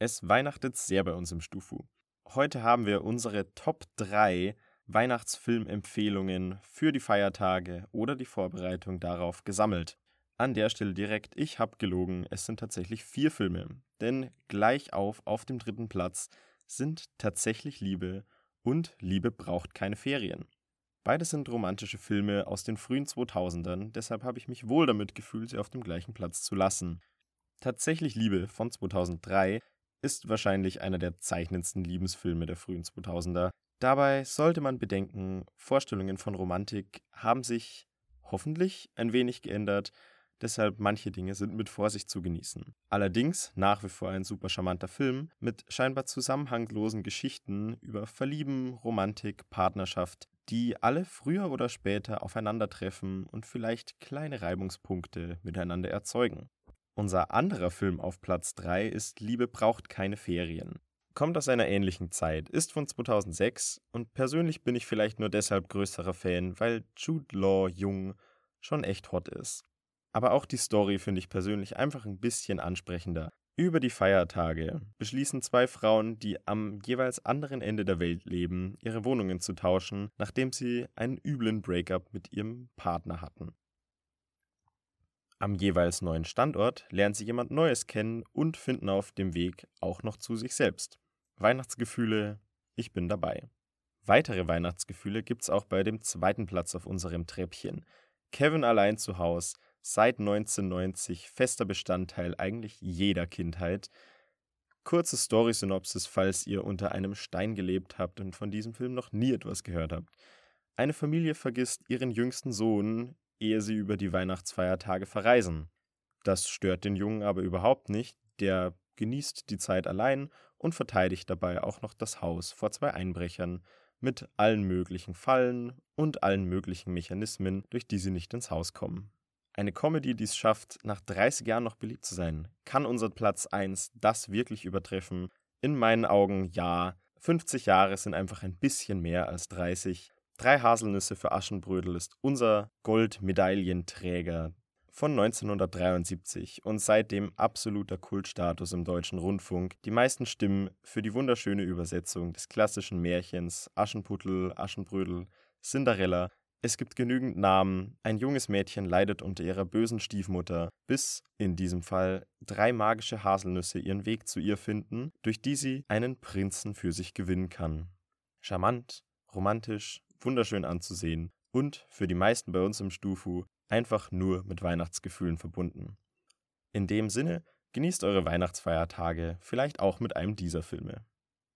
Es weihnachtet sehr bei uns im Stufu. Heute haben wir unsere Top 3 Weihnachtsfilmempfehlungen für die Feiertage oder die Vorbereitung darauf gesammelt. An der Stelle direkt, ich habe gelogen, es sind tatsächlich vier Filme. Denn gleich auf, auf dem dritten Platz sind tatsächlich Liebe und Liebe braucht keine Ferien. Beide sind romantische Filme aus den frühen 2000ern, deshalb habe ich mich wohl damit gefühlt, sie auf dem gleichen Platz zu lassen. Tatsächlich Liebe von 2003 ist wahrscheinlich einer der zeichnendsten Liebesfilme der frühen 2000er. Dabei sollte man bedenken, Vorstellungen von Romantik haben sich hoffentlich ein wenig geändert, deshalb manche Dinge sind mit Vorsicht zu genießen. Allerdings nach wie vor ein super charmanter Film mit scheinbar zusammenhanglosen Geschichten über Verlieben, Romantik, Partnerschaft, die alle früher oder später aufeinandertreffen und vielleicht kleine Reibungspunkte miteinander erzeugen. Unser anderer Film auf Platz 3 ist Liebe braucht keine Ferien. Kommt aus einer ähnlichen Zeit, ist von 2006 und persönlich bin ich vielleicht nur deshalb größerer Fan, weil Jude Law jung schon echt hot ist. Aber auch die Story finde ich persönlich einfach ein bisschen ansprechender. Über die Feiertage beschließen zwei Frauen, die am jeweils anderen Ende der Welt leben, ihre Wohnungen zu tauschen, nachdem sie einen üblen Breakup mit ihrem Partner hatten. Am jeweils neuen Standort lernen sie jemand Neues kennen und finden auf dem Weg auch noch zu sich selbst. Weihnachtsgefühle, ich bin dabei. Weitere Weihnachtsgefühle gibt's auch bei dem zweiten Platz auf unserem Treppchen. Kevin allein zu Haus, seit 1990 fester Bestandteil eigentlich jeder Kindheit. Kurze Story-Synopsis, falls ihr unter einem Stein gelebt habt und von diesem Film noch nie etwas gehört habt. Eine Familie vergisst ihren jüngsten Sohn ehe sie über die Weihnachtsfeiertage verreisen. Das stört den Jungen aber überhaupt nicht, der genießt die Zeit allein und verteidigt dabei auch noch das Haus vor zwei Einbrechern mit allen möglichen Fallen und allen möglichen Mechanismen, durch die sie nicht ins Haus kommen. Eine Comedy, die es schafft, nach 30 Jahren noch beliebt zu sein. Kann unser Platz 1 das wirklich übertreffen? In meinen Augen ja. 50 Jahre sind einfach ein bisschen mehr als 30. Drei Haselnüsse für Aschenbrödel ist unser Goldmedaillenträger von 1973 und seitdem absoluter Kultstatus im deutschen Rundfunk. Die meisten Stimmen für die wunderschöne Übersetzung des klassischen Märchens Aschenputtel, Aschenbrödel, Cinderella. Es gibt genügend Namen. Ein junges Mädchen leidet unter ihrer bösen Stiefmutter, bis in diesem Fall drei magische Haselnüsse ihren Weg zu ihr finden, durch die sie einen Prinzen für sich gewinnen kann. Charmant, romantisch, wunderschön anzusehen und für die meisten bei uns im Stufu einfach nur mit Weihnachtsgefühlen verbunden. In dem Sinne, genießt eure Weihnachtsfeiertage vielleicht auch mit einem dieser Filme.